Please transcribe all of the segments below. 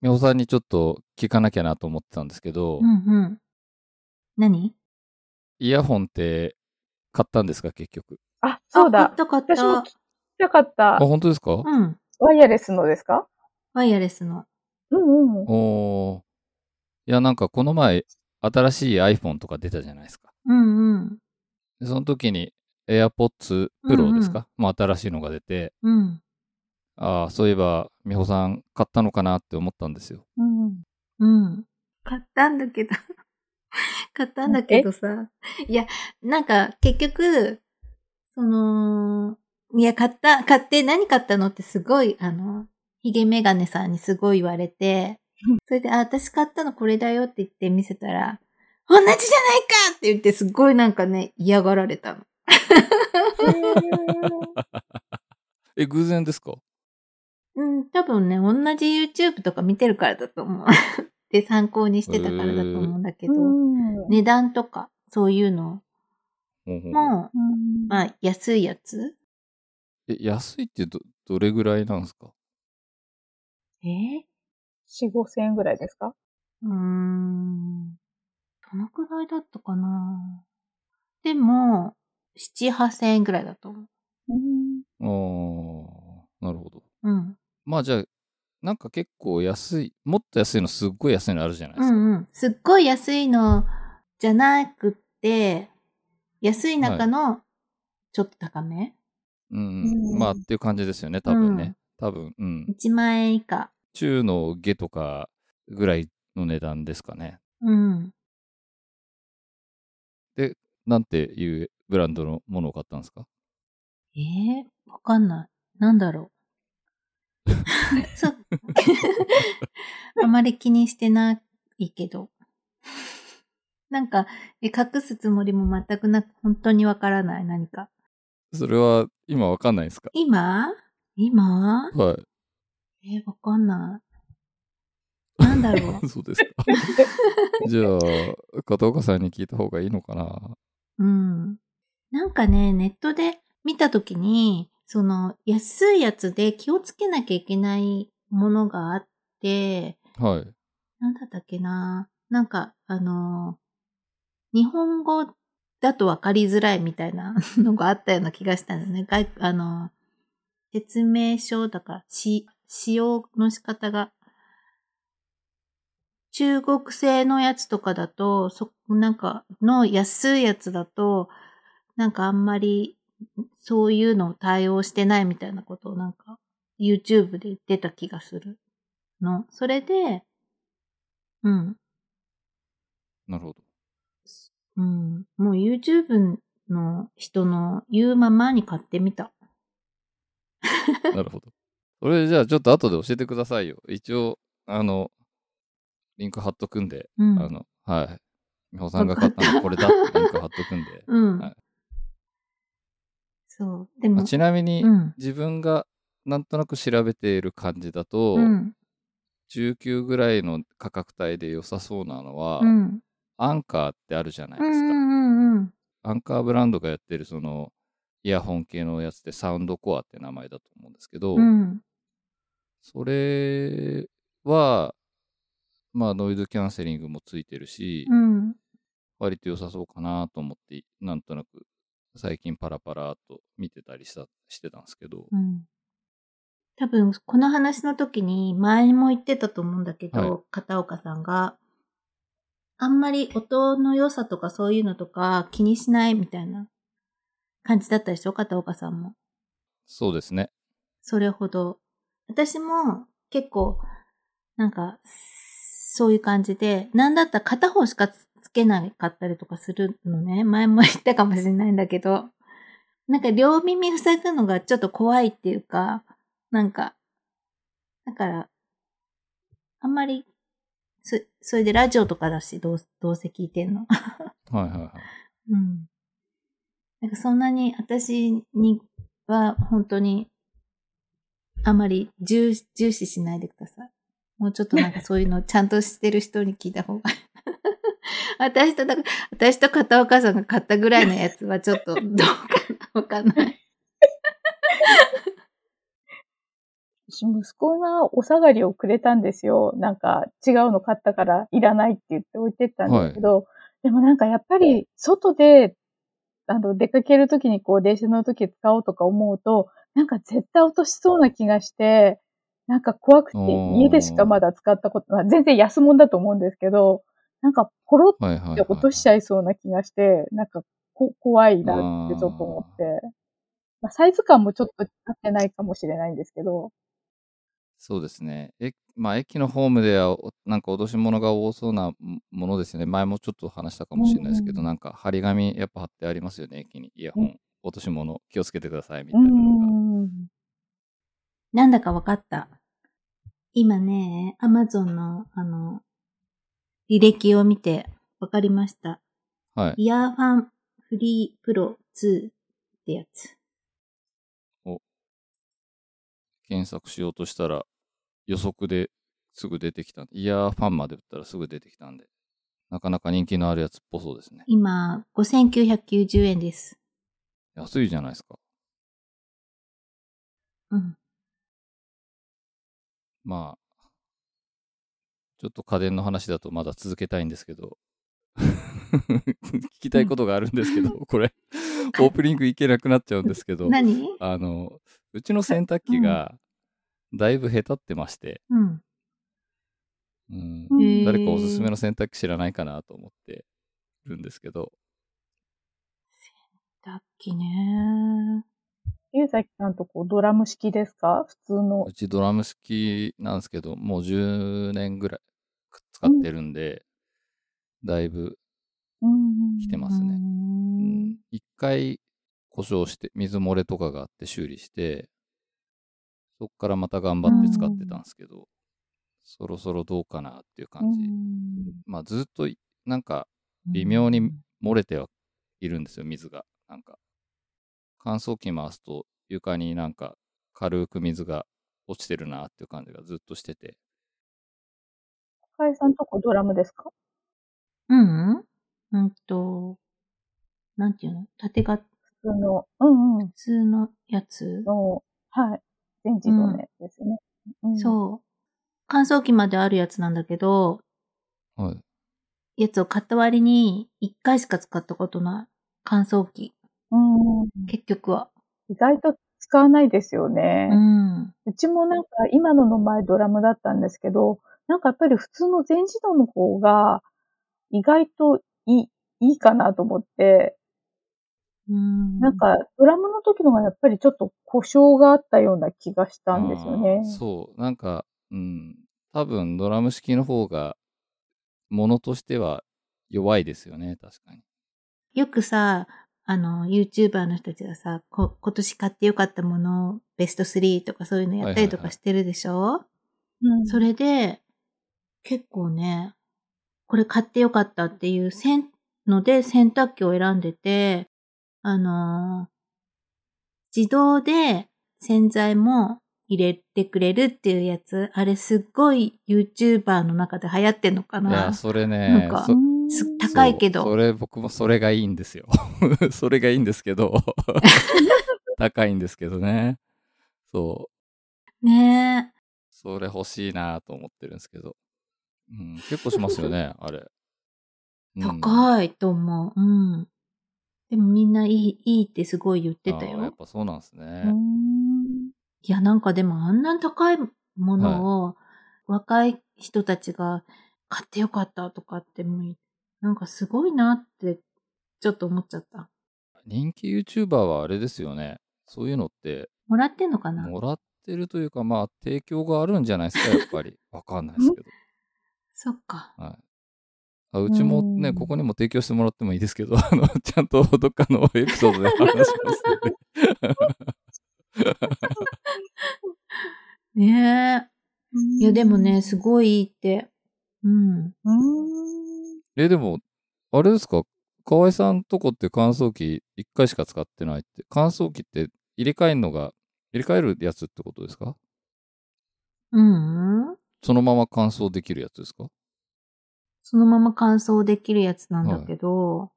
みほさんにちょっと聞かなきゃなと思ってたんですけど、うんうん。何？イヤホンって買ったんですか、結局？あ、そうあだ。買った買った。私も聞きたかったあ、。本当ですか、うん。ワイヤレスのですか？ワイヤレスの。うんうん。おーいや、なんかこの前、新しい iPhone とか出たじゃないですか。うんうん。でその時に AirPods Pro ですか、もう新しいのが出て、うん。ああ、そういえば、美穂さん買ったのかなって思ったんですよ。うん。うん。買ったんだけど。買ったんだけどさ。いや、なんか結局、その、いや、買った、買って何買ったのってすごい、あの、ヒゲメガネさんにすごい言われて、それで、あ、私買ったのこれだよって言って見せたら、同じじゃないかって言ってすごいなんかね、嫌がられたの。え、偶然ですか？うん、多分ね、同じ YouTube とか見てるからだと思う。で、参考にしてたからだと思うんだけど、うん値段とか、そういうのも、うんまあ、安いやつ？え、安いってど、どれぐらいなんですか？え？ー4、5千円ぐらいですか？うーん。どのくらいだったかな？でも、7、8千円ぐらいだと思う。うん。ああ、なるほど。うん。まあじゃあ、なんか結構安い、もっと安いのすっごい安いのあるじゃないですか。うんうん。すっごい安いのじゃなくって、安い中のちょっと高め、うん、うんうんまあっていう感じですよね、多分ね。多分、うん。?1 万円以下。中の下とかぐらいの値段ですかね。うん。なんていうブランドのものを買ったんですか？ええわかんない。なんだろう。そう。あまり気にしてないけど。なんか、え隠すつもりも全くなく、本当にわからない、何か。それは今わかんないですか？今？今？はい。えーわかんない。なんだろう？そうですか。じゃあ、片岡さんに聞いた方がいいのかな？うん。なんかね、ネットで見たときに、その、安いやつで気をつけなきゃいけないものがあって、はい。なんだったっけななんか、あの、日本語だと分かりづらいみたいな のがあったような気がしたんだよね。外あの、説明書だから、し、使用の仕方が、中国製のやつとかだと、そ、なんか、の安いやつだと、なんかあんまり、そういうのを対応してないみたいなことをなんか、YouTube で言ってた気がするの。それで、うん。なるほど。うん。もう YouTube の人の言うままに買ってみた。なるほど。それじゃあちょっと後で教えてくださいよ。一応、あの、リンク貼っとくんで、うん。あの、はい。美穂さんが買ったのこれだってリンク貼っとくんで。うん。はいそう。でも、まあちなみに、うん。自分がなんとなく調べている感じだと、うん。19ぐらいの価格帯で良さそうなのは、うん。アンカーってあるじゃないですか。アンカーブランドがやってるそのイヤホン系のやつでサウンドコアって名前だと思うんですけど、うん。それは、まあノイズキャンセリングもついてるし、うん。割と良さそうかなと思って、なんとなく最近パラパラと見てたりしたしてたんですけど、うん。多分、この話の時に前にも言ってたと思うんだけど、はい片岡さんが、あんまり音の良さとかそういうのとか気にしないみたいな感じだったでしょ片岡さんも。そうですね。それほど。私も結構、なんか、そういう感じで、なんだったら片方しかけなかったりとかするのね。前も言ったかもしれないんだけど、なんか両耳塞ぐのがちょっと怖いっていうか、なんか、だから、あんまり、そ、それでラジオとかだし、どう、どうせ聞いてんの。はいはいはい。うん。なんかそんなに私には本当にあまり重重視しないでください。もうちょっとなんかそういうのちゃんとしてる人に聞いた方が。私とだ、私と片岡さんが買ったぐらいのやつはちょっと どうかなわかんない。私、息子がお下がりをくれたんですよ。なんか、違うの買ったからいらないって言って置いてったんですけど、でもなんかやっぱり、外で、あの、出かけるときにこう、電車の時使おうとか思うと、なんか絶対落としそうな気がして、なんか怖くて、家でしかまだ使ったこと、まあ、全然安物だと思うんですけど、なんかポロって。落としちゃいそうな気がして、なんかこ怖いなってちょっと思って。まあ、サイズ感もちょっと合ってないかもしれないんですけど。そうですね。え、まあ、駅のホームでは、おなんか脅し物が多そうなもものですよね。前もちょっと話したかもしれないですけど、うんうんなんか張り紙やっぱ貼ってありますよね、駅に。イヤホン、落とし物気をつけてくださいみたういなのが。ん。なんだかわかった。今ね、アマゾンの、あの、履歴を見てわかりました。はい。イヤーファンフリープロ2ってやつ。検索しようとしたら、予測ですぐ出てきた。イヤーファンまで打ったらすぐ出てきたんで。なかなか人気のあるやつっぽそうですね。今、5990円です。安いじゃないですか。うん。まあ、ちょっと家電の話だとまだ続けたいんですけど、聞きたいことがあるんですけど、これ、オープニングいけなくなっちゃうんですけど、何？あの、うちの洗濯機がだいぶへたってまして、うん。うん。誰かおすすめの洗濯機知らないかなと思ってるんですけど、だっきね。ゆうざきさんとこドラム式ですか？普通の。う。ちドラム式なんですけど、もう10年ぐらい使ってるんで、だいぶうん来てますね。うーん一回故障して、水漏れとかがあって修理して、そっからまた頑張って使ってたんですけど、そろそろどうかなっていう感じ。まあずっといなんか微妙に漏れてはいるんですよ、水が。なんか乾燥機回すと床になんか軽く水が落ちてるなっていう感じがずっとしてて。かえさんとこドラムですか？うんうんうんと、なんていうの？縦が普通の。うんうん普。通のやつ、の、はい。全自動のやつですね。うんそう。乾燥機まであるやつなんだけど、はい。やつを買った割に1回しか使ったことない乾燥機。うんうん。結局は。意外と使わないですよね。うん。うちもなんか今のの前ドラムだったんですけど、なんかやっぱり普通の全自動の方が意外といい、いいかなと思って、うん。なんかドラムの時のがやっぱりちょっと故障があったような気がしたんですよね。そう。なんか、うん。多分ドラム式の方が、ものとしては弱いですよね、確かに。よくさ、あの、YouTuber の人たちがさ、こ今年買ってよかったものをベスト3とかそういうのやったりとかしてるでしょ、うんそれで、結構ね、これ買ってよかったっていうせんので洗濯機を選んでて、あのー自動で洗剤も入れてくれるっていうやつ、あれすっごい YouTuber の中で流行ってんのかいなや、それなねんか、高いけどそうそれ、僕もそれがいいんですよ。それがいいんですけど、高いんですけどね。そう。ねえ。それ欲しいなと思ってるんですけど。うん、結構しますよね、あれ。うん高いと思う。うん。でもみんないい、いいってすごい言ってたあーやっよ。ぱそうなんですね。うんいや、なんかでもあんなに高いものを、若い人たちが買ってよかったとかってもう、なんかすごいなって、ちょっと思っちゃった。人気 YouTuber はあれですよね。そういうのって、もらってんのかな？もらってるというか、まあ、提供があるんじゃないですか、やっぱり。わかんないですけど。そっか。はい。あうちもね、うんここにも提供してもらってもいいですけど、あの、ちゃんとどっかのエピソードで話しますので。ねえ。いや、でもね、すごいいいって。うん。うん。え、でも、あれですか？河合さんとこって乾燥機1回しか使ってないって。乾燥機って入れ替えるのが、入れ替えるやつってことですか？うん。そのまま乾燥できるやつですか？そのまま乾燥できるやつなんだけど、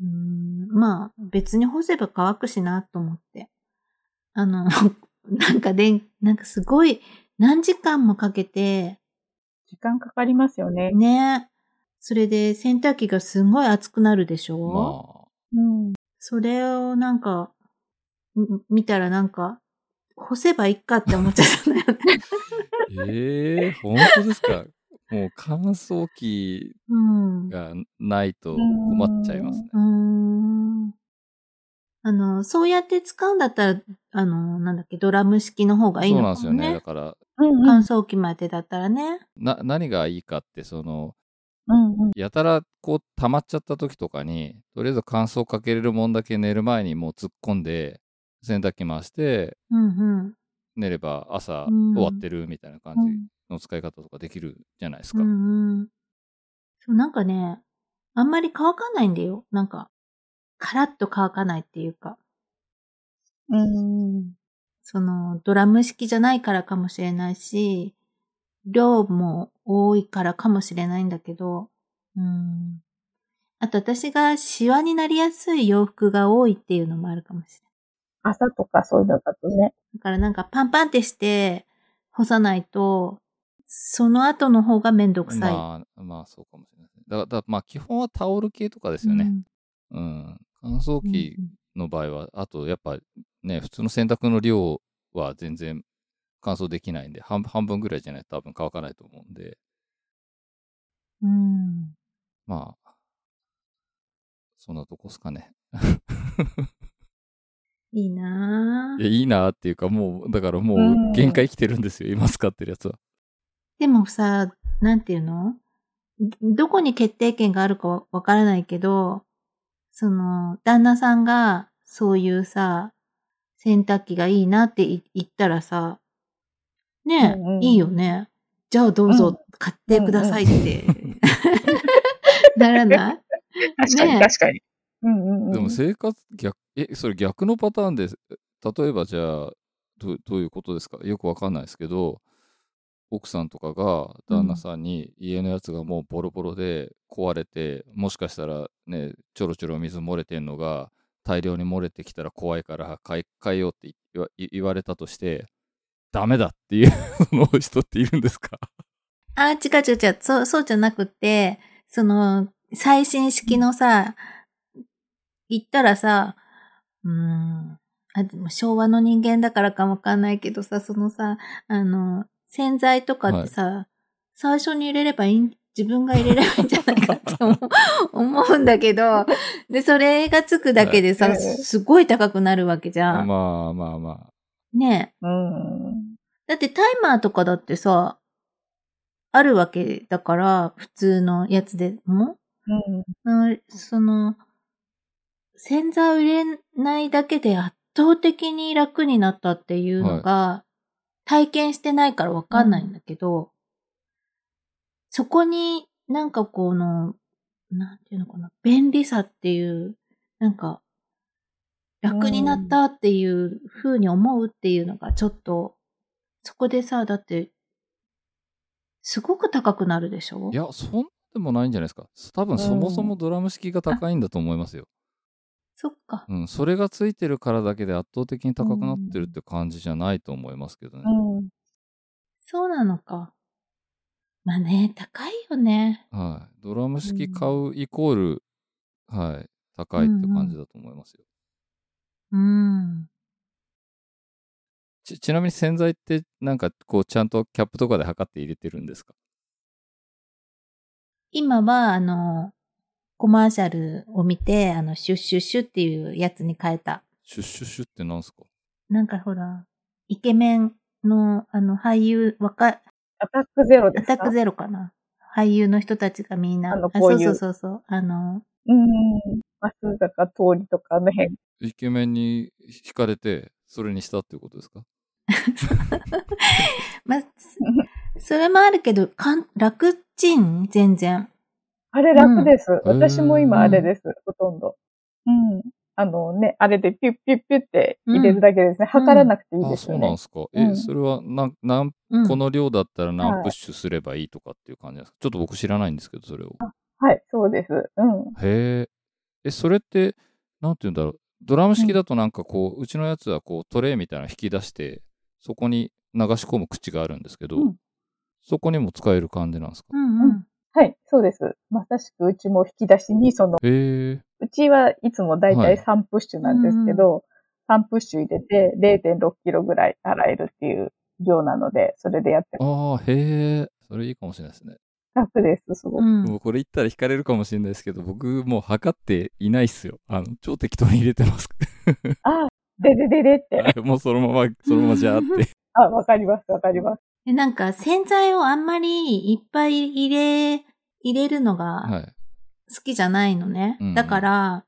うーん、まあ別に干せば乾くしなと思って。あの、なんかでん、なんかすごい何時間もかけて、時間かかりますよね。ね。それで洗濯機がすごい熱くなるでしょ、まうん。それをなんか、ん見たらなんか、干せばいいかって思っちゃったんだよね。あ。ええ本当ですか？もう乾燥機うん。うがないと困っちゃいますね。ーん。あの、そうやって使うんだったら、あの、なんだっけ、ドラム式の方がいいそうのかもね。なんですよね。だから、うん乾燥機までだったらね。な、何がいいかって、その、うんうん。やたらこう溜まっちゃった時とかに、とりあえず乾燥かけれるもんだけ寝る前にもう突っ込んで、洗濯機回して。寝れば朝うん終わってるみたいな感じの使い方とかできるじゃないですか。うんうん。そう、なんかね、あんまり乾かないんだよ。なんか、カラッと乾かないっていうか、うん。その、ドラム式じゃないからかもしれないし、量も多いからかもしれないんだけど、うん。あと私がシワになりやすい洋服が多いっていうのもあるかもしれない。朝とかそういうのだとね。だからなんかパンパンってして干さないと、その後の方がめんどくさい。まあ、まあそうかもしれない。だから、だまあ基本はタオル系とかですよね。うん。乾燥うん。機の場合は、あとやっぱね、普通の洗濯の量は全然乾燥できないんで、半半分ぐらいじゃないと多分乾かないと思うんで、うん。うん。まあ、そんなとこっすかね。いいない。いいなっていうか、もう、だからもううん限界来てるんですよ、今使ってるやつは。でもさ、なんていうの？どこに決定権があるかわわからないけど、その、旦那さんがそういうさ、洗濯機がいいなってい言ったらさ、ねえ、うんうんいいよね。じゃあどうぞ買ってくださいって、ならない？確かに確かに。うんうんうん。でも生活逆、え、それ逆のパターンで、例えばじゃあ、どうどういうことですか？よくわかんないですけど、奥さんとかが旦那さんに家のやつがもうボロボロで壊れて、もしかしたらね、ちょろちょろ水漏れてんのが大量に漏れてきたら怖いから買い替えようって言わ言われたとして、ダメだっていうその人っているんですか？あ、違う違う違う。そう、そうじゃなくて、その、最新式のさ、言ったらさ、うーん、あ、でも昭和の人間だからかもわかんないけどさ、そのさ、あの、洗剤とかってさ、最初に入れればいいん、自分が入れればいいんじゃないかって思う 思うんだけど、で、それがつくだけでさ、はいすごい高くなるわけじゃん。まあまあまねえうん。だってタイマーとかだってさ、あるわけだから、普通のやつでも。うん。うんその、洗剤を入れないだけで圧倒的に楽になったっていうのが、体験してないからわかんないんだけど、そこになんかこの、なんていうのかな、便利さっていう、なんか、楽になったっていう風に思うっていうのがちょっと、そこでさ、だって、すごく高くなるでしょ？あ。いや、そんでもないんじゃないですか。多分そもそもドラム式が高いんだと思いますよ。そっか。うん、それがついてるからだけで圧倒的に高くなってるって感じじゃないと思いますけどね。うん。そうなのか。まあね、高いよね。はい。ドラム式買うイコール、はい、高いって感じだと思いますよ。うん。ちちなみに洗剤ってなんかこうちゃんとキャップとかで測って入れてるんですか？今は、あの、コマーシャルを見て、あの、シュッシュッシュっていうやつに変えた。シュッシュッシュってなんすか？なんかほら、イケメンの、あの、俳優、若い、アタックゼロですか？アタックゼロかな。俳優の人たちがみんな、あのこういうそうそうそうそう、あの、うん。松坂通りとかあの辺。イケメンに惹かれて、それにしたっていうことですか？まあ、それもあるけど、かん楽ちん全然。あれ楽です。ん私も今あれです。ほとんど。うん。あのね、あれでピュッピュッピュッって入れるだけですね。測らなくていいあ、ですよねそうなんで。すか。え、うんそれはなん、なん、うん。この量だったらはい何プッシュすればいいとかっていう感じなんですか？ちょっと僕知らないんですけど、それを。はい、そうです。うん。へえ。え、それって、なんて言うんだろう。ドラム式だとなんかこう、うちのやつはこうトレイみたいなの引き出して、そこに流し込む口があるんですけど、うんそこにも使える感じなんですか、うんうん。はい、そうです。まさしくうちも引き出しに、その、へえうちはいつもだいたはいい3プッシュなんですけど、3プッシュ入れて0.6キロぐらい洗えるっていう量なので、それでやってますああ、へえ。それいいかもしれないですね。楽です、すごく。うんもうこれ言ったら引かれるかもしれないですけど、僕もう測っていないっすよ。あの、超適当に入れてます。ああ、ででででって。もうそのまま、そのままじゃーって。あ、わかります、わかります。で、なんか洗剤をあんまりいっぱい入れ、入れるのがはい。好きじゃないのね。うんだから、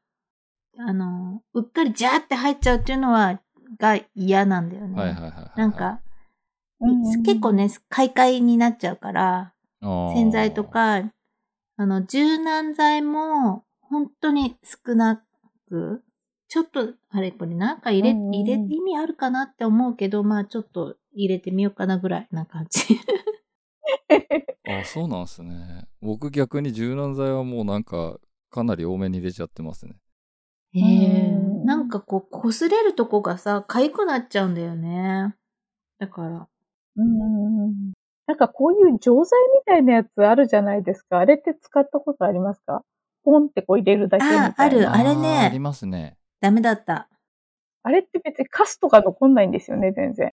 あの、うっかりジャーって入っちゃうっていうのは、が嫌なんだよね。はいはいはいはい。なんか、うん結構ね、買い替えになっちゃうから、洗剤とか、あの、柔軟剤も、本当に少なく、ちょっと、あれこれなんか入れ、うんうん入れ、意味あるかなって思うけど、まあちょっと入れてみようかなぐらいな感じ。あ、そうなんですね。僕逆に柔軟剤はもうなんか、かなり多めに入れちゃってますね。ええうんなんかこう、擦れるとこがさ、痒くなっちゃうんだよね。だから。うんなんかこういう錠剤みたいなやつあるじゃないですか。あれって使ったことありますか？ポンってこう入れるだけみたいな。ああるあれねーありますね。ダメだった。あれって別にカスとか残んないんですよね、全然。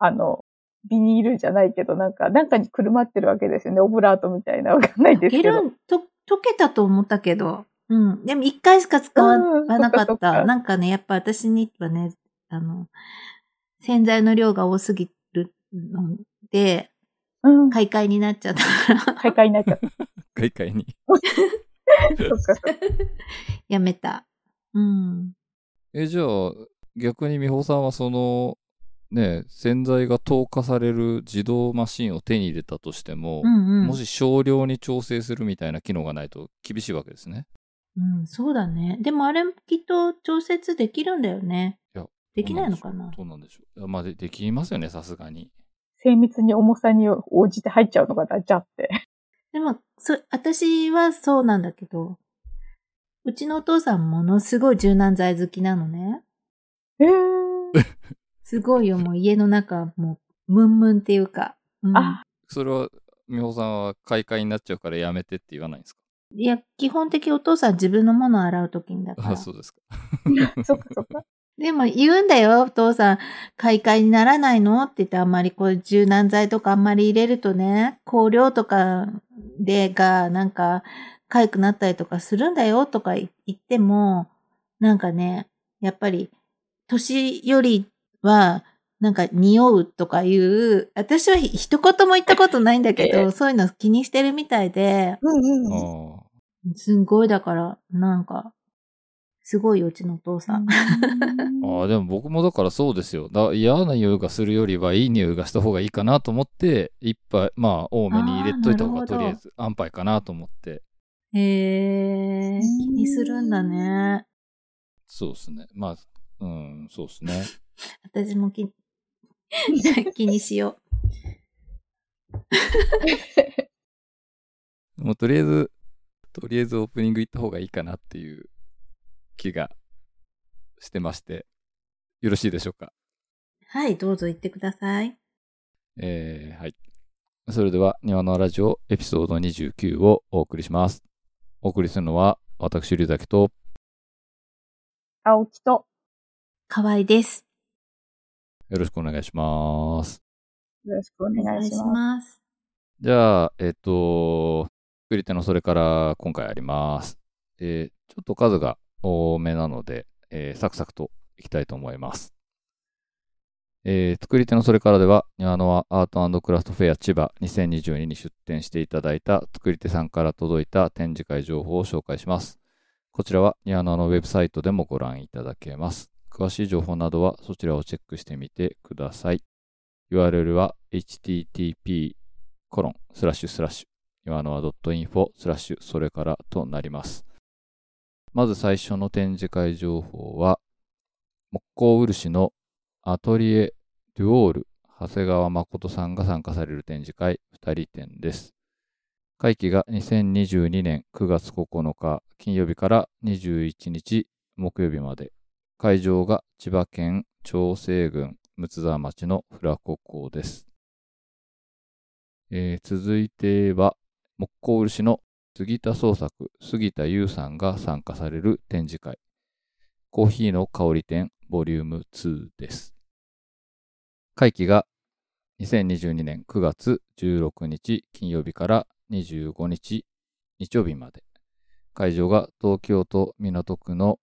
あの、ビニールじゃないけど、なんか、なんかにくるまってるわけですよね。オブラートみたいな、わかんないですいけど。ると、溶けたと思ったけど。うん。でも一回しか使わうんなかった。なんかね、やっぱ私にはね、あの、洗剤の量が多すぎるので、うん。買い替えになっちゃったから、買い替えになっちゃった。外界に。そっかそっか。やめた。うん。え、じゃあ、逆に美穂さんはその、ね、洗剤が透過される自動マシンを手に入れたとしても、うんうん。もし少量に調整するみたいな機能がないと厳しいわけですね。うん、そうだね。でもあれきっと調節できるんだよね。いやできないのかな？どうなんでしょう。どうなんでしょうまあで、できますよね、さすがに。精密に重さに応じて入っちゃうのかな、じゃって。でも、そ、私はそうなんだけど、うちのお父さんものすごい柔軟剤好きなのね。えー。すごいよ、もう家の中、もう、ムンムンっていうか。うんあ、それは、美穂さんは買い替えになっちゃうからやめてって言わないんですか？いや、基本的お父さん自分のものを洗うときにだからあ、。そうですか。そっかそっか。でも言うんだよ、お父さん。買い替えにならないの？って言ってあんまりこう柔軟剤とかあんまり入れるとね、香料とかでがなんか痒くなったりとかするんだよとか言っても、なんかね、やっぱり年寄りはなんか匂うとかいう、私は一言も言ったことないんだけえど、そういうの気にしてるみたいで、うんうん。ああ。すんごいだから、なんか、すごいようちのお父さん。ああ、でも僕もだからそうですよ。だ嫌な匂いがするよりはいい匂いがした方がいいかなと思って、一杯、まあ、多めに入れといた方がとりあえず安牌かなと思って。へえ、気にするんだね。そうですね。まあ、うん、そうですね。私も気 気にしよ もうとりあえず、とりあえずオープニング行った方がいいかなっていう気がしてまして、よろしいでしょうか？う。はい、どうぞ言ってください。えー、はい。それでは、庭のラジオエピソード29をお送りします。お送りするのは、私、龍崎と、青木と、かわいです。よろしくお願いします。よろしくおお願いします。じゃあ、えっと、作り手のそれから今回あります。えーちょっと数が多めなので、えーサクサクといきたいと思います。えー作り手のそれからでは、にわのわアートクラフトフェア千葉2022に出展していただいた作り手さんから届いた展示会情報を紹介します。こちらはにわのわウェブサイトでもご覧いただけます。詳しい情報などはそちらをチェックしてみてください。URL は http コロンスラッシュスラッシュ岩のは .info スラッシュそれからとなります。まず最初の展示会情報は、木工漆のアトリエ・デュオール長谷川誠さんが参加される展示会2人展です。会期が2022年9月9日金曜日から21日木曜日まで。会場が千葉県長生郡睦沢町のフラコ港です。えー続いては、木工漆の杉田創作、杉田優さんが参加される展示会。コーヒーの香り展ボリューム2です。会期が2022年9月16日金曜日から25日日曜日まで。会場が東京都港区の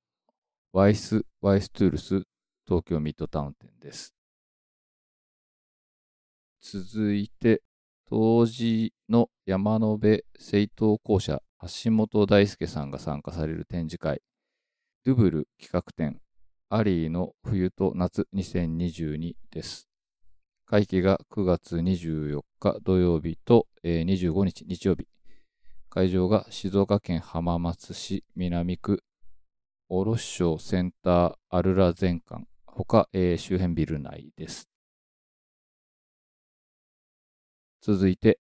ワイス・ワイストゥールス東京ミッドタウン店です。続いて、当時の山野辺聖東校舎橋本大輔さんが参加される展示会、ドゥブル企画展、アリーの冬と夏2022です。会期が9月24日土曜日と、えー25日日曜日。会場が静岡県浜松市南区卸商センターアルラ全館、他、えー周辺ビル内です。続いて、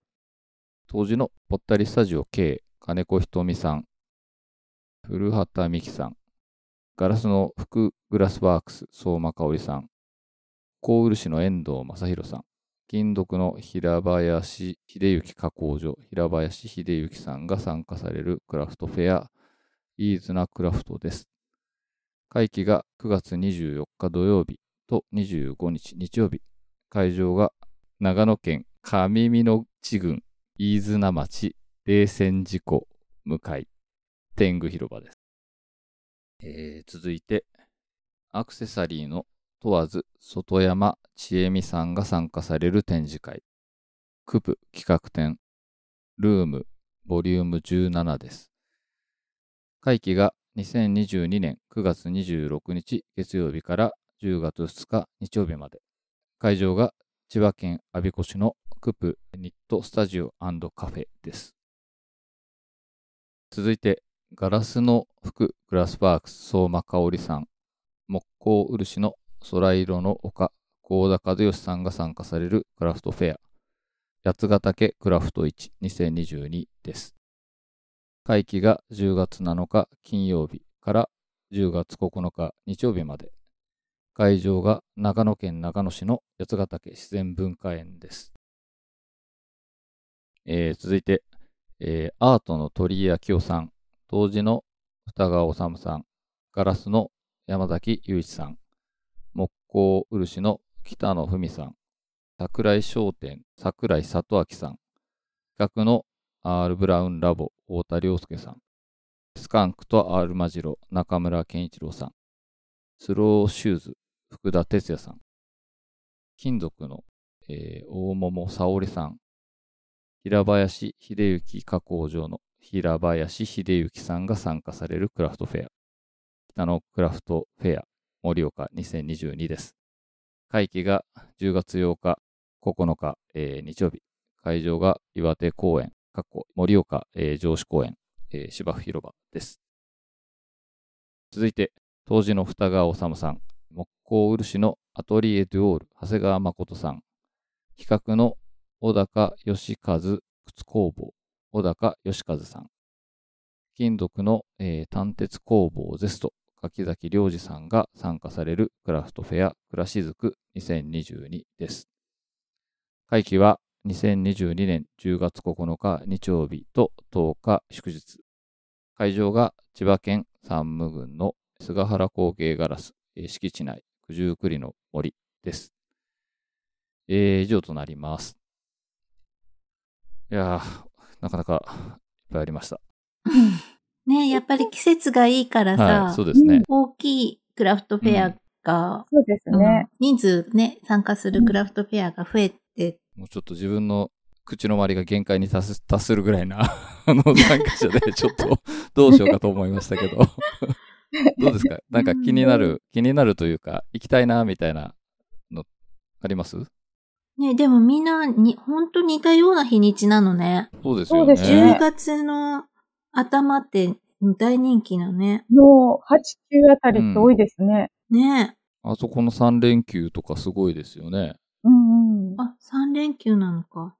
当時のぽったりスタジオ K、金子ひとみさん、古畑美希さん、ガラスの福グラスワークス、相馬香織さん、高漆の遠藤正宏さん、金属の平林秀幸加工所、平林秀幸さんが参加されるクラフトフェア、イーズナクラフトです。会期が9月24日土曜日と25日日曜日。会場が長野県上美濃地郡飯綱町冷泉寺湖向かい天狗広場です。えー続いて、アクセサリーの問わず外山千恵美さんが参加される展示会。クプ企画展ルームボリューム17です。会期が2022年9月26日月曜日から10月2日日曜日まで。会場が千葉県我孫子市のクプニットスタジオカフェです。続いて、ガラスの服グラスワークス相馬香織さん、木工漆の空色の丘合田和義さんが参加されるクラフトフェア、八ヶ岳クラフト市2022です。会期が10月7日金曜日から10月9日日曜日まで。会場が長野県長野市の八ヶ岳自然文化園です。えー続いて、えーアートの鳥居明夫さん、当時の二川治さん、ガラスの山崎雄一さん、木工漆の北野文さん、桜井商店桜井里明さん、企画の R ブラウンラボ太田良介さん、スカンクとアルマジロ中村健一郎さん、スローシューズ福田哲也さん、金属の、えー大桃沙織さん、平林秀幸加工場の平林秀幸さんが参加されるクラフトフェア、北のクラフトフェア盛岡2022です。会期が10月8日、9日、えー日曜日。会場が岩手公園、かっこ盛岡、えー上司公園、えー芝生広場です。続いて、当時の二川治さん、木工漆のアトリエデュオール、長谷川誠さん、企画の小高義和靴工房、小高義和さん、金属の、えー単鉄工房ゼスト、柿崎良二さんが参加されるクラフトフェア暮らしずく2022です。会期は2022年10月9日日曜日と10日祝日。会場が千葉県山武郡の菅原工芸ガラス、えー敷地内九十九里の森です。えー以上となります。いやー、なかなかいっぱいありました。ねやっぱり季節がいいからさ、はい、そうですね。大きいクラフトフェアが、そうですうんね。人数ね、参加するクラフトフェアが増えて、もうちょっと自分の口の周りが限界に達す達するぐらいな あの参加者でちょっと どうしようかと思いましたけど どうですか？なんか気になる気になるというか行きたいなみたいなのあります？ね、でもみんなに、ほんと似たような日にちなのね。そうですよねそうですね10月の頭って大人気なのね。の8、9あたりって多いですね。ねあそこの3連休とかすごいですよねうんうん。あ、3連休なのか。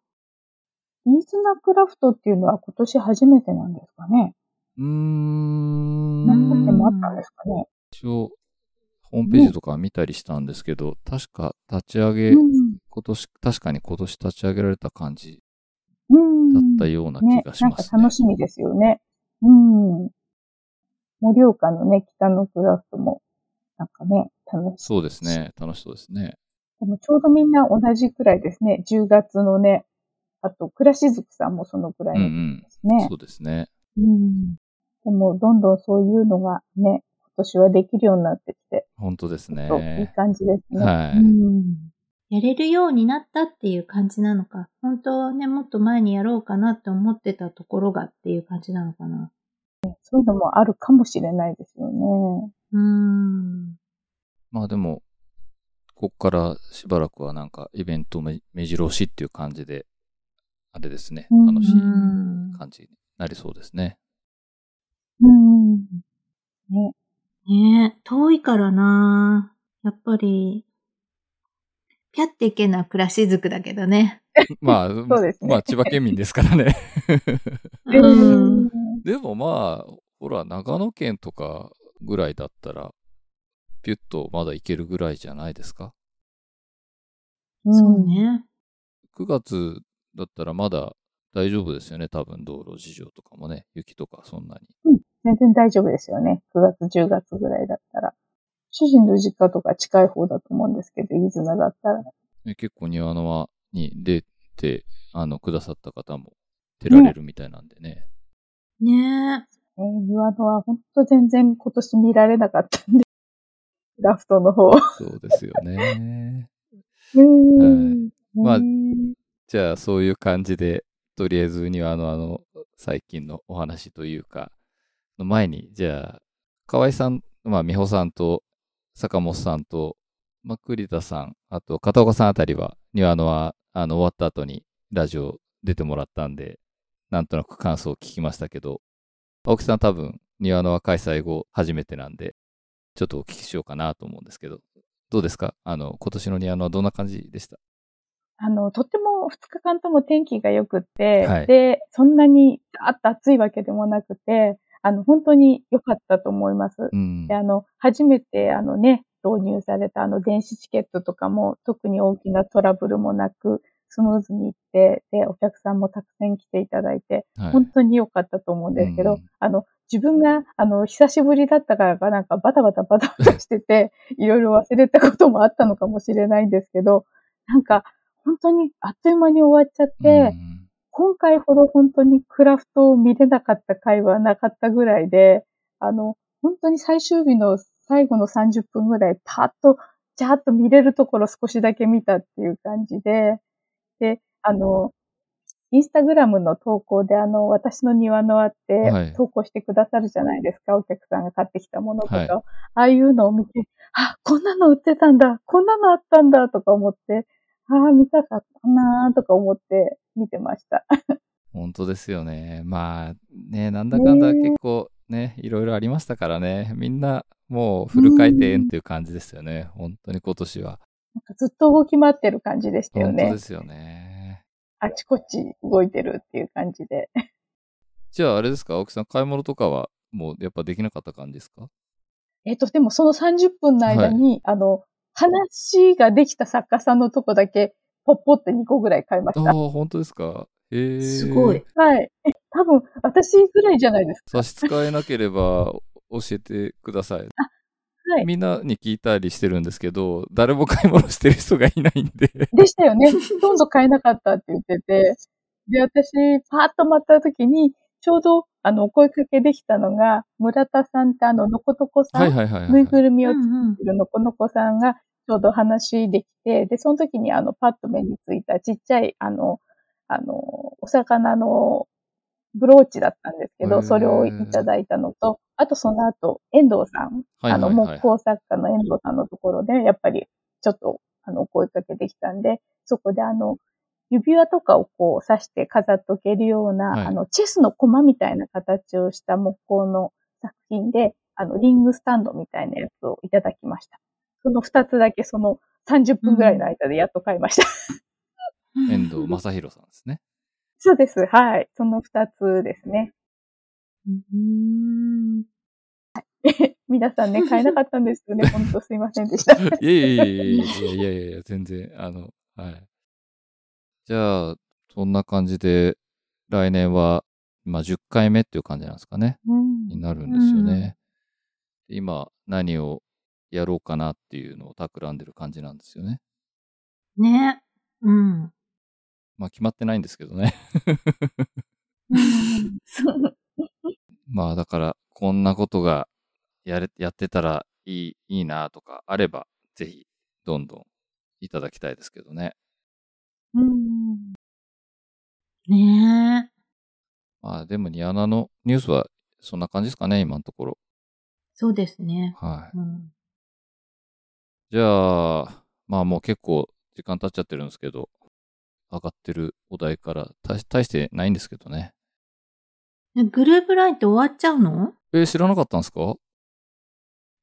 イーズナクラフトっていうのは今年初めてなんですかね。うーん何回もあったんですかね。一応ホームページとか見たりしたんですけど、確か立ち上げ、うん今年、確かに今年立ち上げられた感じうんだったような気ねが、しなんかますね。楽しみですよね。うん。盛岡のね、北のクラフトも、なんかね、楽しそうですね。楽しそうですね。でもちょうどみんな同じくらいですね。10月のね、あと、倉しずくさんもそのくらいのうんですね。そうですね。うん。でも、どんどんそういうのがね、今年はできるようになってきて、本当ですちょっといいね。感じですね。はいうん。やれるようになったっていう感じなのか。本当はね、もっと前にやろうかなって思ってたところがっていう感じなのかな。そういうのもあるかもしれないですよね。うーん。まあでも、こっからしばらくはなんかイベントめ目白押しっていう感じで、あれですね。うん楽しいうん感じになりそうですね。うん。ね。ねえ、遠いからなやっぱり、ピャっていけるのは暮らしずくだけどね。まあ、そうですねまあ千葉県民ですからね。うん。でもまあ、ほら、長野県とかぐらいだったら、ピュッとまだ行けるぐらいじゃないですか？うんそう。ね。9月だったらまだ大丈夫ですよね。多分道路事情とかもね、雪とかそんなに。全然大丈夫ですよね。9月、10月ぐらいだったら。主人の実家とか近い方だと思うんですけど、飯綱だったら。ね結構庭の輪に出て、あの、くださった方も出られるみたいなんでね。ねえー、庭のは本当全然今年見られなかったんで。クラフトの方。そうですよね。うーん。まあねじゃあ、そういう感じで、とりあえず庭のあの、最近のお話というか、の前に、じゃあ、河合さん、まあ、美穂さんと、坂本さんと、まあ、栗田さん、あと、片岡さんあたりは、庭のは、あの、終わった後に、ラジオ出てもらったんで、なんとなく感想を聞きましたけど、青木さん多分、庭のは開催後初めてなんで、ちょっとお聞きしようかなと思うんですけど、どうですか？あの、今年の庭のはどんな感じでした？あの、とっても2日間とも天気が良くって、はいで、そんなにあっと暑いわけでもなくて、あの、本当に良かったと思います。うんで、。あの、初めてあのね、導入されたあの電子チケットとかも特に大きなトラブルもなく、スムーズにいって、で、お客さんもたくさん来ていただいて、はい。本当に良かったと思うんですけど、うん。あの、自分が、あの、久しぶりだったからかなんかバタバタバタバタしてて、いろいろ忘れたこともあったのかもしれないんですけど、なんか、本当にあっという間に終わっちゃって、うん。今回ほど本当にクラフトを見れなかった回はなかったぐらいで、あの、本当に最終日の最後の30分ぐらい、パーッと、ジャーッと見れるところ少しだけ見たっていう感じで、で、あの、インスタグラムの投稿で、あの、私の庭のあってはい、投稿してくださるじゃないですか、お客さんが買ってきたものとかを。はいああいうのを見て、あ、こんなの売ってたんだ、こんなのあったんだ、とか思って、ああ、見たかったなーとか思って見てました。本当ですよね。まあね、なんだかんだ結構ね、いろいろありましたからね。みんなもうフル回転っていう感じですよね。本当に今年は。なんかずっと動き回ってる感じでしたよね本当で。すよね。あちこち動いてるっていう感じで。じゃああれですか、青木さん、買い物とかはもうやっぱできなかった感じですか？えっと、でもその30分の間に、あの、話ができた作家さんのとこだけ、ポッポって2個ぐらい買いました。ああ、本当ですか？へえ。すごい。。はい。え多分、私ぐらいじゃないですか。差し支えなければ教えてください。はい。みんなに聞いたりしてるんですけど、誰も買い物してる人がいないんで。でしたよね。ほとんど買えなかったって言ってて。で、私、パーッと待った時に、ちょうど、あの、お声かけできたのが、村田さんってあの、のことこさん。ぬいぐるみを作ってるのこの子さんが、ちょうど話できて、で、その時にあの、パッと目についたちっちゃい、あの、あの、お魚のブローチだったんですけど、それをいただいたのと、あとその後、遠藤さん、はいはいはいあの、木工作家の遠藤さんのところで、やっぱり、ちょっと、あの、お声かけできたんで、そこであの、指輪とかをこう刺して飾っておけるような、はいあの、チェスの駒みたいな形をした木工の作品で、あの、リングスタンドみたいなやつをいただきました。その二つだけその30分ぐらいの間でやっと買いました。遠藤正宏さんですね。そうです。はい。その二つですね。うん。はい。皆さんね、買えなかったんですよね。本当すいませんでした。いやいやいやいやいやいやいや、全然。あの、はい。じゃあ、そんな感じで、来年は、まあ、10回目っていう感じなんですかね。うん、になるんですよね。うん、今、何をやろうかなっていうのを企んでる感じなんですよね。ね。うん。まあ、決まってないんですけどね。そうまあ、だから、こんなことがやれ、やってたらいい、いいなとかあれば、ぜひ、どんどんいただきたいですけどね。うんねまあ、でも、ニアナのニュースは、そんな感じですかね、今のところ。そうですね。はい。うん。じゃあ、まあもう結構時間経っちゃってるんですけど、上がってるお題から大大してないんですけどね。ねグループラインって終わっちゃうの？えー知らなかったんですか？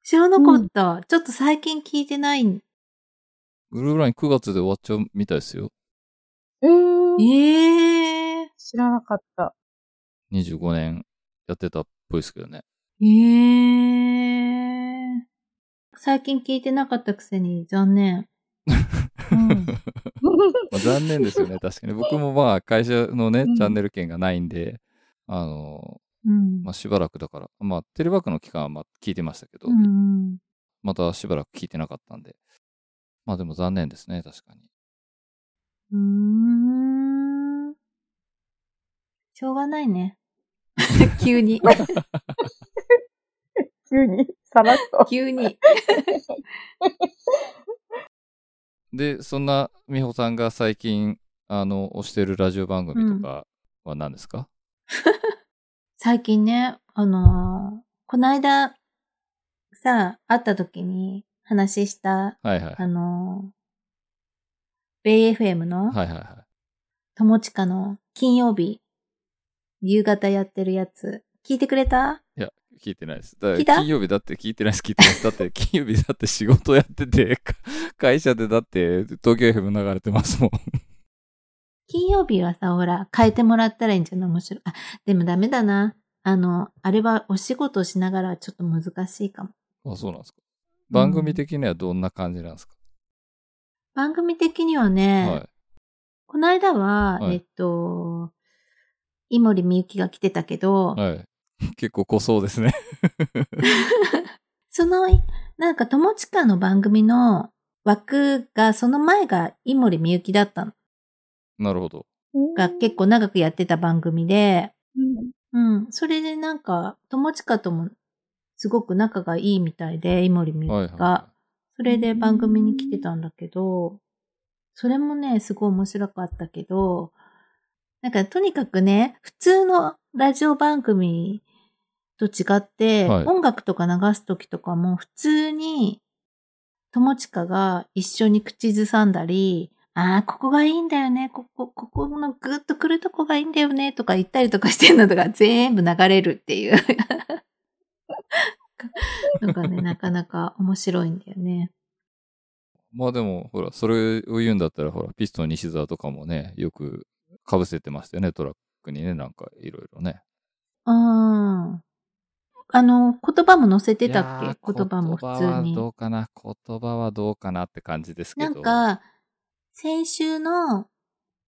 知らなかった。ちょっと最近聞いてない。グループライン9月で終わっちゃうみたいですよ。えー、ええ知らなかった。25年やってたっぽいですけどね。ええ最近聞いてなかったくせに残念。うん まあ、残念ですよね、確かに。僕もまあ会社のね、うんチャンネル権がないんで、あの、うん。まあしばらくだから、まあテレワークの期間はまあ聞いてましたけど、うん。またしばらく聞いてなかったんで。まあでも残念ですね、確かに。うーん。しょうがないね。急に。急に、さらっと。急に。で、そんな美穂さんが最近、あの、推してるラジオ番組とかは何ですか、最近ね、あのーこないだ、さ、会った時に話した、はいはい。あのーベイ FM の、はいはいはい。友近の金曜日、夕方やってるやつ、聞いてくれた？いや、聞いてないです。だ金曜日だって聞いてないです、聞いてないです。だって 金曜日だって仕事やってて、か 会社でだって東京 FM 流れてますもん。金曜日はさ、ほら、変えてもらったらいいんじゃない？面白い。あ、でもダメだな。あの、あれはお仕事をしながらはちょっと難しいかも。あ、そうなんですか。番組的にはどんな感じなんですか、番組的にはね、はい。この間は、はいえっと、井森美幸が来てたけど、はい。結構濃そうですね。その、なんか友近の番組の枠が、その前が井森美幸だったのなるほど。が結構長くやってた番組で、うんうん。それでなんか、友近ともすごく仲がいいみたいで、井森美はい幸が。はそれで番組に来てたんだけど、それもね、すごい面白かったけど、なんかとにかくね、普通のラジオ番組と違って、はい音楽とか流すときとかも普通に、友近が一緒に口ずさんだり、ああ、ここがいいんだよね、ここ、ここのグッと来るとこがいいんだよね、とか言ったりとかしてるのとか全部流れるっていう のがね、なかなか面白いんだよね。い。まあでも、ほら、それを言うんだったら、ほら、ピストン西澤とかもね、よく被せてましたよね、トラックにね、なんかいろいろね。ああ。あの、言葉も載せてたっけ？言葉も普通に。どうかな？言葉はどうかなって感じですけど。なんか、先週の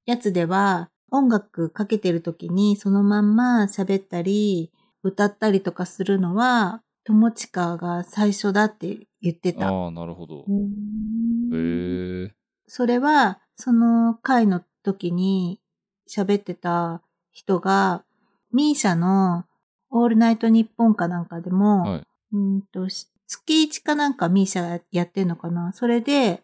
やつでは、音楽かけてる時にそのまんま喋ったり、歌ったりとかするのは、友近が最初だって言ってた。ああ、なるほど。うんへえ。それは、その回の時に喋ってた人が、ミーシャのオールナイトニッポンかなんかでも、はい。うんと、し月1かなんかミーシャやってんのかなそれで、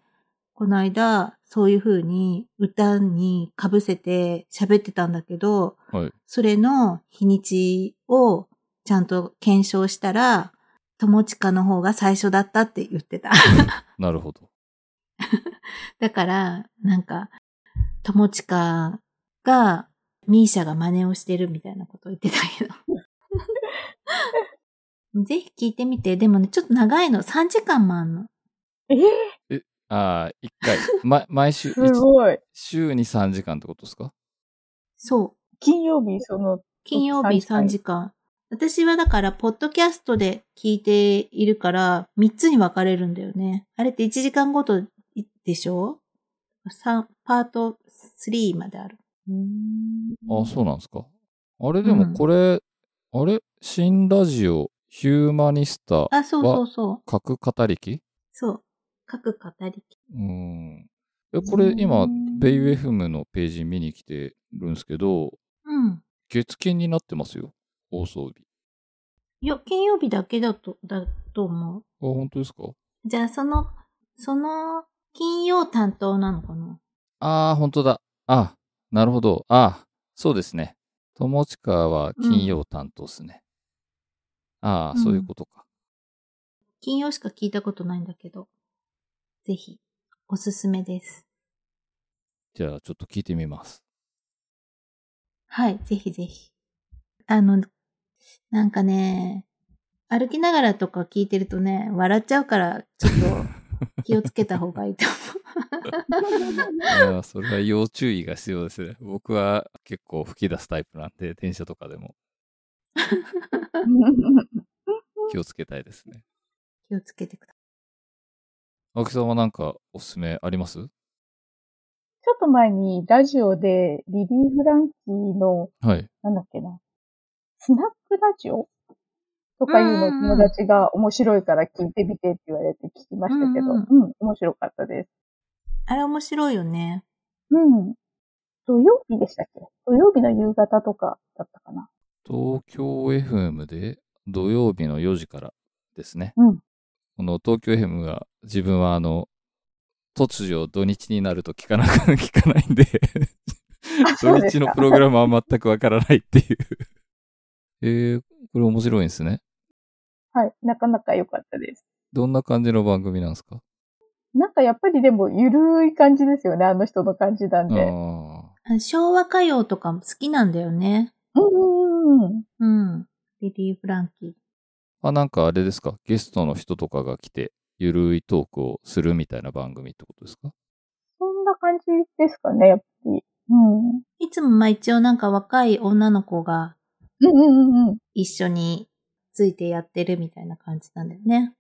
この間、そういう風に歌に被せて喋ってたんだけど、はい。それの日にちをちゃんと検証したら、友近の方が最初だったって言ってた。なるほど。だから、なんか、友近が、ミーシャが真似をしてるみたいなことを言ってたけど。ぜひ聞いてみて。でもね、ちょっと長いの。3時間もあんの。えああ、一回。ま、毎週、すごい。週に3時間ってことですか？そう。金曜日、その、金曜日3 3時時間。私はだから、ポッドキャストで聞いているから、3つに分かれるんだよね。あれって1時間ごとでしょ？三パート3まである。あ、そうなんですか。あれでもこれ、あれ？新ラジオ、ヒューマニスタ、あ、そうそうそう。核語りき？そう。各語りき。うん。え、これ今、ベイウェフムのページ見に来てるんですけど、うん。月金になってますよ。放送日。いや、金曜日だけだと、だと思う。あ、本当ですか？じゃあ、その、その、金曜担当なのかな？ああ、本当だ。あ、なるほど。あ、そうですね。友近は金曜担当ですね。ああ、うんそういうことか。金曜しか聞いたことないんだけど。ぜひ、おすすめです。じゃあ、ちょっと聞いてみます。はい、ぜひぜひ。あの、なんかね、歩きながらとか聞いてるとね、笑っちゃうから、ちょっと気をつけた方がいいといやそれは要注意が必要ですね。僕は結構吹き出すタイプなんで、電車とかでも 気をつけたいですね。気をつけてくだ青木さんはなんかおすすめあります？ちょっと前にラジオでリリー・フランキーの、はい。なんだっけな、スナックラジオ？とかいうのを友達が面白いから聞いてみてって言われて聞きましたけど、ううんん、面白かったです。あれ面白いよね。うん。土曜日でしたっけ？土曜日の夕方とかだったかな。東京 FM で土曜日の4時からですね。うんこの東京 FM が自分はあの、突如土日になると聞かなく、聞かないんで、土日のプログラムは全くわからないっていう。えー、これ面白いんですね。はい。なかなか良かったです。どんな感じの番組なんですか？なんかやっぱりでもゆるい感じですよね。あの人の感じなんで。昭和歌謡とかも好きなんだよね。うんうんうん。うん。リリー・フランキー。ーあ。なんかあれですか？ゲストの人とかが来て、ゆるいトークをするみたいな番組ってことですか？そんな感じですかね、やっぱり。うん。いつもまあ一応なんか若い女の子がうんうんうんうん。一緒についてやってるみたいな感じなんだよね。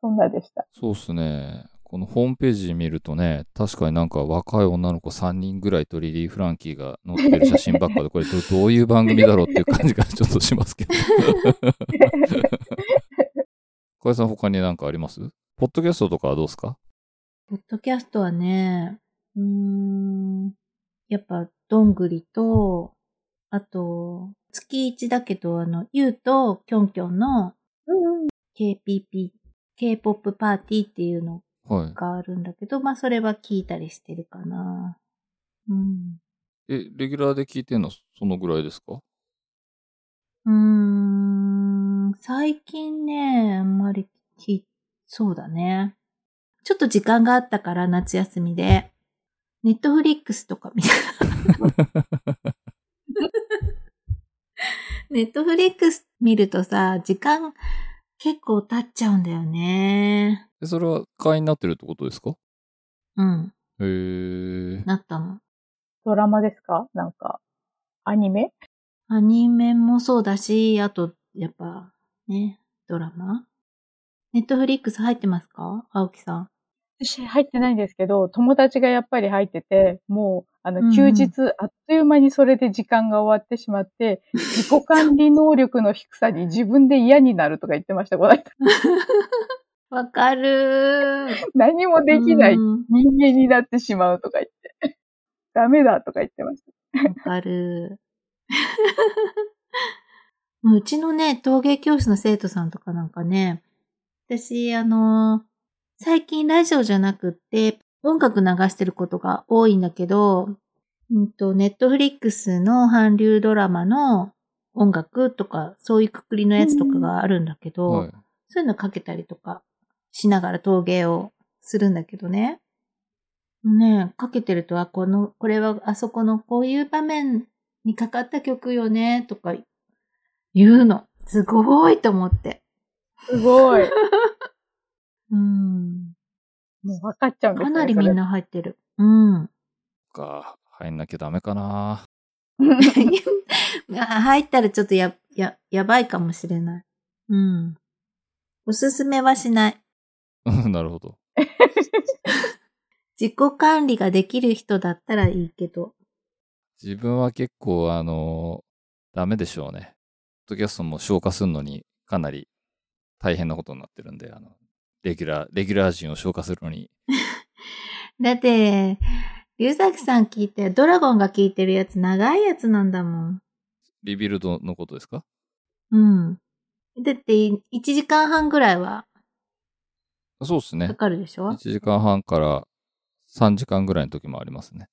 そんなでした。そうっすね。このホームページ見るとね、確かになんか若い女の子3人ぐらいとリリー・フランキーが載ってる写真ばっかで、これど どういう番組だろうっていう感じがちょっとしますけど。小林さん他になんかあります？ポッドキャストとかはどうですか？ポッドキャストはね、うーん、やっぱどんぐりと、あと、月一だけど、あの、ゆうときょんきょんのうんうん。KPP、K-POP パーティーっていうのはい。があるんだけど、まあそれは聞いたりしてるかな。うん。え、レギュラーで聞いてんのそのぐらいですか？うーん、最近ね、あんまり聞い、そうだね。ちょっと時間があったから、夏休みで。ネットフリックスとか見た。ネットフリックス見るとさ、時間結構経っちゃうんだよね。えそれは会員になってるってことですか？うん、へー。なったの。ドラマですか？なんか、アニメ？アニメもそうだし、あと、やっぱ、ね、ドラマ？ネットフリックス入ってますか？青木さん。私入ってないんですけど、友達がやっぱり入ってて、もう、あの、休日、あっという間にそれで時間が終わってしまって、自己管理能力の低さに 自分で嫌になるとか言ってました、この間 わかるー。何もできないうん人間になってしまうとか言って。ダメだとか言ってました。わかる。もううちのね、陶芸教室の生徒さんとかなんかね、私、あの、最近ラジオじゃなくって、音楽流してることが多いんだけど、うんと、ネットフリックスの韓流ドラマの音楽とか、そういうくくりのやつとかがあるんだけど、はい。そういうのかけたりとかしながら陶芸をするんだけどね。ねかけてると、あ、この、これはあそこのこういう場面にかかった曲よね、とか言うの。すごいと思って。すごい。うん。もう分かっちゃうんですかね。なりみんな入ってる。うん。か、入んなきゃダメかな。入ったらちょっとや、や、やばいかもしれない。うん。おすすめはしない。うんなるほど。自己管理ができる人だったらいいけど。自分は結構、あのダメでしょうね。ポッドキャストも消化するのにかなり大変なことになってるんで、あの、レギュラー、レギュラー陣を消化するのに。だって、龍崎さん聞いて、ドラゴンが聞いてるやつ長いやつなんだもん。リビルドのことですか？うん。だって、1時間半ぐらいはそうですねか。かるでしょ？1時間半から3時間ぐらいの時もありますね。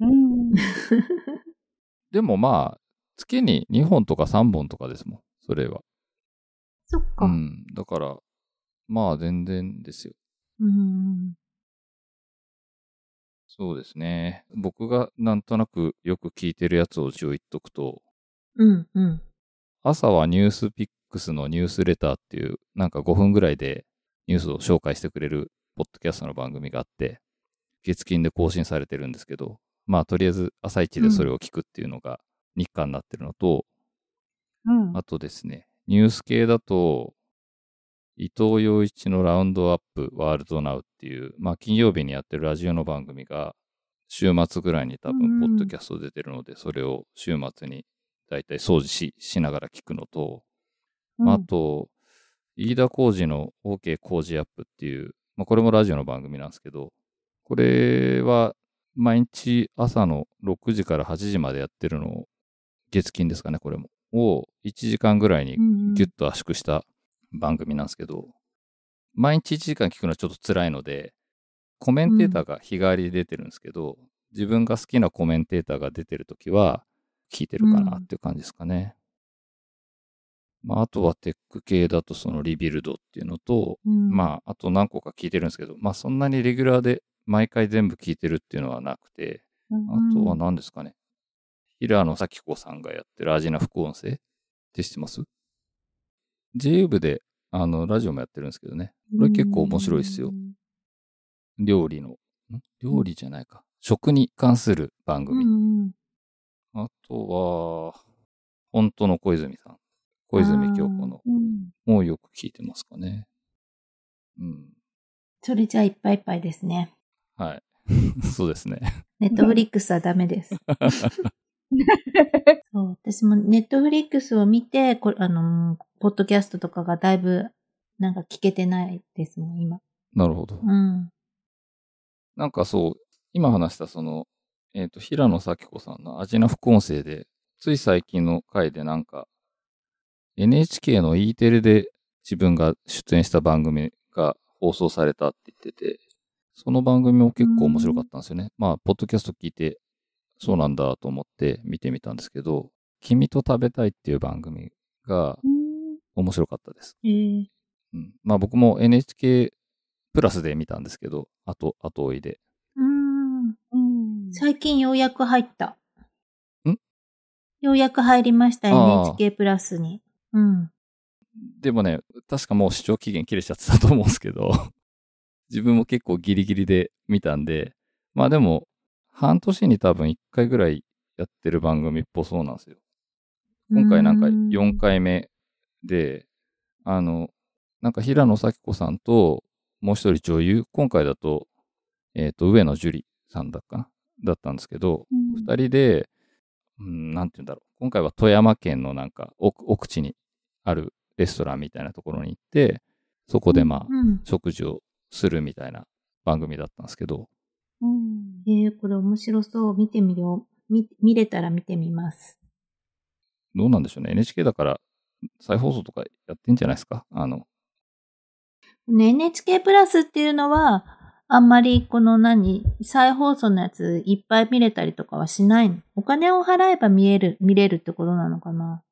うん。でもまあ、月に2本とか3本とかですもん。それは。そっか。ううん。ん。だから、まあ全然ですよ。うん。そうですね。僕がなんとなくよく聞いてるやつを一応言っとくと、うん。うん。朝はニュースピックスのニュースレターっていう、なんか5分ぐらいでニュースを紹介してくれるポッドキャストの番組があって、月金で更新されてるんですけど、まあとりあえず朝一でそれを聞くっていうのが日課になってるのと、うん。あとですね、ニュース系だと、伊藤洋一のラウンドアップワールドナウっていう、まあ金曜日にやってるラジオの番組が、週末ぐらいに多分ポッドキャスト出てるので、それを週末にだいたい掃除ししながら聞くのと、まああと、飯田浩二の OK 工事アップっていう、まあこれもラジオの番組なんですけど、これは毎日朝の6時から8時までやってるのを、月金ですかね、これも。を1時間ぐらいにうん。ギュッと圧縮した番組なんですけど、毎日1時間聞くのはちょっと辛いので、コメンテーターが日替わりで出てるんですけど、自分が好きなコメンテーターが出てるときは聞いてるかなっていう感じですかね。まあ、あとはテック系だとそのリビルドっていうのと、うん。まあ、あと何個か聞いてるんですけど、まあそんなにレギュラーで毎回全部聞いてるっていうのはなくて、あとは何ですかね。平野咲子さんがやってるアジナ副音声って知ってます？?J 部で、あの、ラジオもやってるんですけどね。これ結構面白いですよ。料理の、ん？料理じゃないか。食に関する番う組。あとは、本当の小泉さん。小泉京子のうん。もよく聞いてますかね。うん。それじゃあいっぱいいっぱいですね。はい。そうですね。ネットフリックスはダメです。そう、私もネットフリックスを見て、これ、あの、ポッドキャストとかがだいぶ、なんか聞けてないですもん、今。なるほど。うん。なんかそう、今話したその、えっ、と、平野咲子さんのアジナ副音声で、つい最近の回でなんか、NHK の E テレで自分が出演した番組が放送されたって言ってて、その番組も結構面白かったんですよね。まあ、ポッドキャスト聞いて、そうなんだと思って見てみたんですけど、君と食べたいっていう番組が面白かったです。えー、うん、まあ僕も NHK プラスで見たんですけど、後、後追いで。うん。うん。最近ようやく入った。ん？ようやく入りました、NHK プラスに。うん。でもね、確かもう視聴期限切れちゃってたと思うんですけど、自分も結構ギリギリで見たんで、まあでも、半年に多分1回ぐらいやってる番組っぽそうなんですよ。今回なんか4回目で、あの、なんか平野咲子さんともう一人女優、今回だと、えっ、と、上野樹里さんだっかな？だったんですけど、二人で、うん、なんて言うんだろう。今回は富山県のなんか奥奥地にあるレストランみたいなところに行って、そこでまあ、うん。食事をするみたいな番組だったんですけど、うん。えー、これ面白そう。見てみよう。見、見れたら見てみます。どうなんでしょうね。NHK だから再放送とかやってんじゃないですか？あの、ね NHK プラスっていうのは、あんまりこの何、再放送のやついっぱい見れたりとかはしないの？お金を払えば見える、見れるってことなのかな？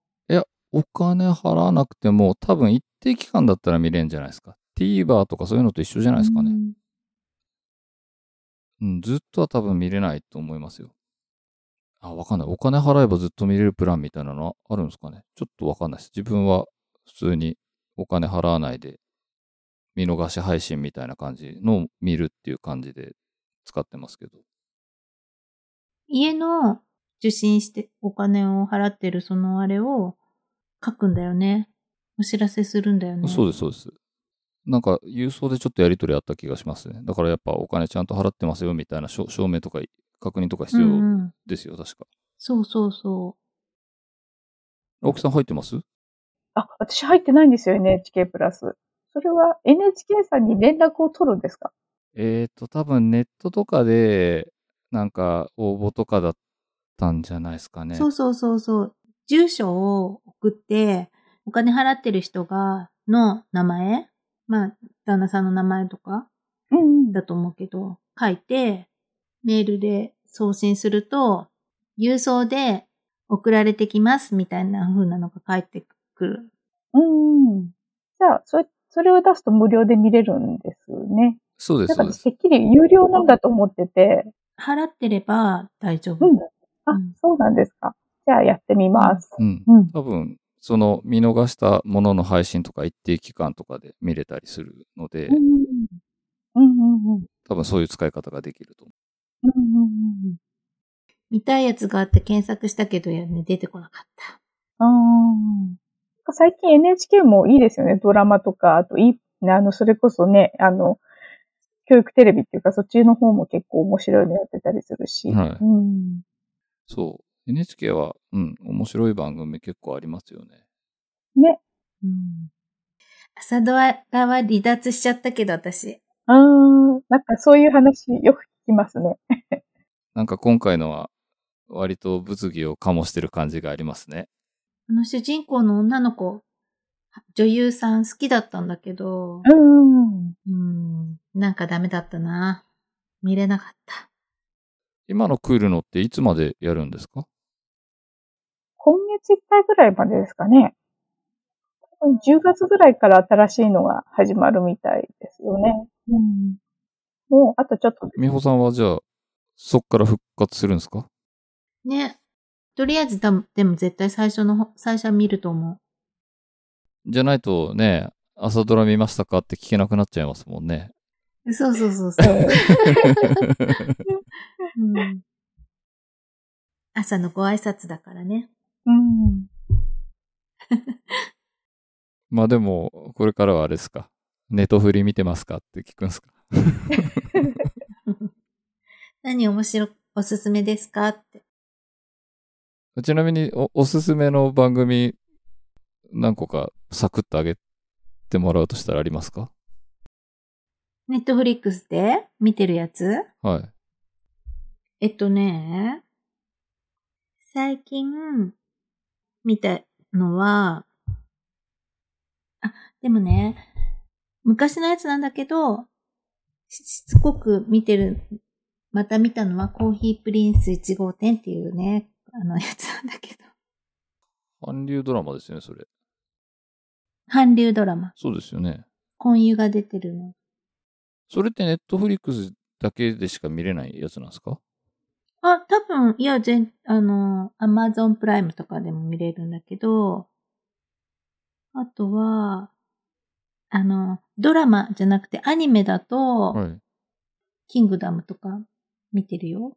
お金払わなくても多分一定期間だったら見れるんじゃないですか。TVer とかそういうのと一緒じゃないですかね。うん、ずっとは多分見れないと思いますよ。あ、わかんない。お金払えばずっと見れるプランみたいなのあるんですかね。ちょっとわかんないです。自分は普通にお金払わないで見逃し配信みたいな感じのを見るっていう感じで使ってますけど。家の受信してお金を払ってるそのあれを書くんだよね。お知らせするんだよね。そうです、そうです。なんか、郵送でちょっとやり取りあった気がしますね。だからやっぱお金ちゃんと払ってますよみたいな証証明とか確認とか必要うんうん。ですよ、確か。そうそうそ青木さん入ってます？あ、私入ってないんですよ、NHK プラス。それは NHK さんに連絡を取るんですか？えーと、多分ネットとかで、なんか応募とかだったんじゃないですかう。ね。そうそうそうそう。住所を送って、お金払ってる人が、の名前まあ、旦那さんの名前とか。だと思うけど、書いて、メールで送信すると、郵送で送られてきますみたいな風なのが返ってくる。うんうん。じゃあ、それ、それを出すと無料で見れるんですね。そうです、なんかそうです。てっきり有料なんだと思ってて。払ってれば大丈夫。うん。あうん、そうなんですか。じゃあやってみます。うん。うん。多分、その見逃したものの配信とか一定期間とかで見れたりするので、うん。うんうんうん。多分そういう使い方ができると思うんうんうん見たいやつがあって検索したけど、やね、出てこなかった。うん。あー最近 NHK もいいですよね。ドラマとか、あといい、あの、それこそね、あの、教育テレビっていうか、そっちの方も結構面白いのやってたりするし。はいうん。う。そう。NHK は、うん、面白い番組結構ありますよね。ね。うん。朝ドラは離脱しちゃったけど、私。あーなんかそういう話よく聞きますね。なんか今回のは、割と物議を醸してる感じがありますね。あの主人公の女の子、女優さん好きだったんだけど、うん。うん、なんかダメだったな。見れなかった。今のクールのっていつまでやるんですか？今月いっぱいぐらいまでですかね。多分10月ぐらいから新しいのが始まるみたいですよね。うん。もう、あとちょっとです美穂さんはじゃあ、そっから復活するんですか？ね。とりあえず、だでも絶対最初の方、最初は見ると思う。じゃないとね、朝ドラ見ましたかって聞けなくなっちゃいますもんね。そうそうそうそう。うん、朝のご挨拶だからね。うん。まあでも、これからはあれですか？ネトフリ見てますかって聞くんですか？何面白、おすすめですかって。ちなみにお、おすすめの番組、何個かサクッと上げてもらうとしたらありますか？ネットフリックスで見てるやつ？はい。えっとね、最近見たのは、あ、でもね、昔のやつなんだけど、ししつこく見てる、また見たのはコーヒープリンス1号店っていうね、あのやつなんだけど。韓流ドラマですよね、それ。韓流ドラマ。そうですよね。婚湯が出てるの。それってネットフリックスだけでしか見れないやつなんですか？あ、多分、いや、全、あの、アマゾンプライムとかでも見れるんだけど、あとは、あの、ドラマじゃなくてアニメだと、はい。キングダムとか見てるよ。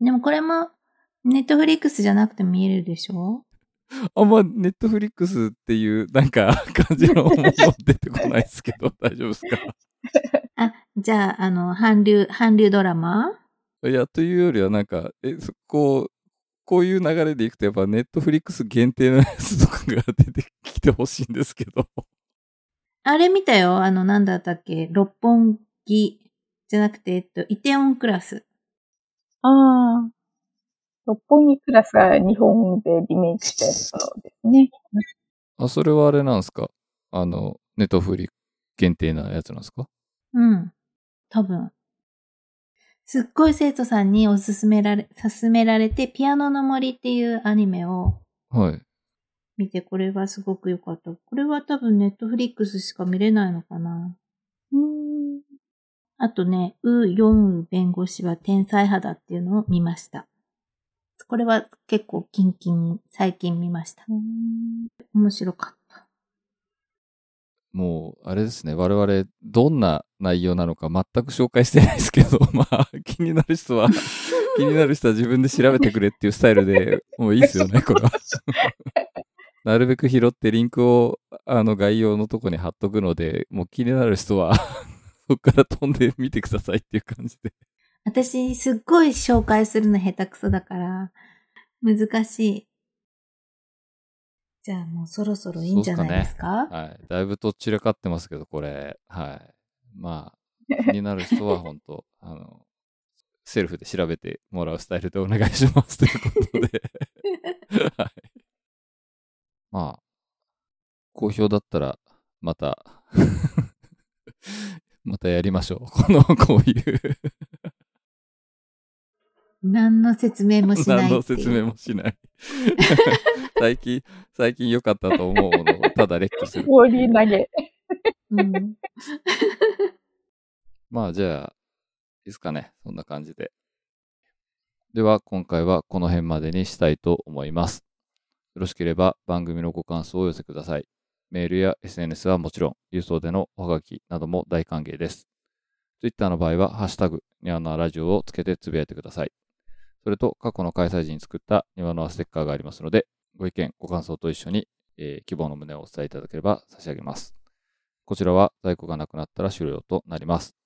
でもこれも、ネットフリックスじゃなくても見えるでしょ？あんまネットフリックスっていう、なんか、感じのもの出てこないですけど、大丈夫ですか？あ、じゃあ、あの、韓流、韓流ドラマ？いや、というよりはなんか、え、そこう、こういう流れでいくと、やっぱネットフリックス限定のやつとかが出てきてほしいんですけど。あれ見たよ。あの、なんだったっけ？六本木じゃなくて、えっと、イテオンクラス。ああ。六本木クラスが日本でリメイクしたやつのですね。あ、それはあれなんですか？あの、ネットフリ限定なやつなんですか？うん。多分。すっごい生徒さんにおすすめられ、勧められて、ピアノの森っていうアニメをはい。見て、これはすごく良かった。これは多分ネットフリックスしか見れないのかな。うん。あとね、ウ・ヨンウ弁護士は天才派だっていうのを見ました。これは結構キンキンに最近見ました。面白かった。もう、あれですね。我々、どんな内容なのか全く紹介してないですけど、まあ、気になる人は、気になる人は自分で調べてくれっていうスタイルでもういいですよね、これは。なるべく拾ってリンクをあの概要のとこに貼っとくので、もう気になる人はそこから飛んでみてくださいっていう感じで。私、すっごい紹介するの下手くそだから、難しい。じゃあもうそろそろいいんじゃないですか？はい。だいぶとっちらかってますけど、これ。はい。まあ、気になる人は本当 あの、セルフで調べてもらうスタイルでお願いしますということで。はい。まあ、好評だったら、また、またやりましょう。この、こういう、何の説明もしない何の。説明もしない。最近、最近良かったと思うものをただレックする。放り投げ。うん。まあじゃあ、いいですかね。そんな感じで。では、今回はこの辺までにしたいと思います。よろしければ番組のご感想をお寄せください。メールや SNS はもちろん、郵送でのおはがきなども大歓迎です。Twitter の場合は、ハッシュタグ、ニワノアラジオをつけてつぶやいてください。それと、過去の開催時に作ったニワノアステッカーがありますので、ご意見、ご感想と一緒に、えー希望の旨をお伝えいただければ差し上げます。こちらは在庫がなくなったら終了となります。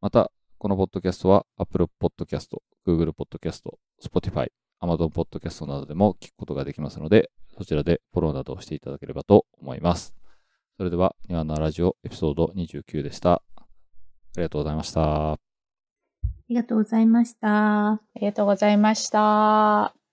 また、このポッドキャストは Apple Podcast、Google Podcast、Spotify、Amazon Podcast などでも聞くことができますので、そちらでフォローなどをしていただければと思います。それでは、ニワナラジオエピソード29でした。ありがとうございました。ありがとうございました。ありがとうございました。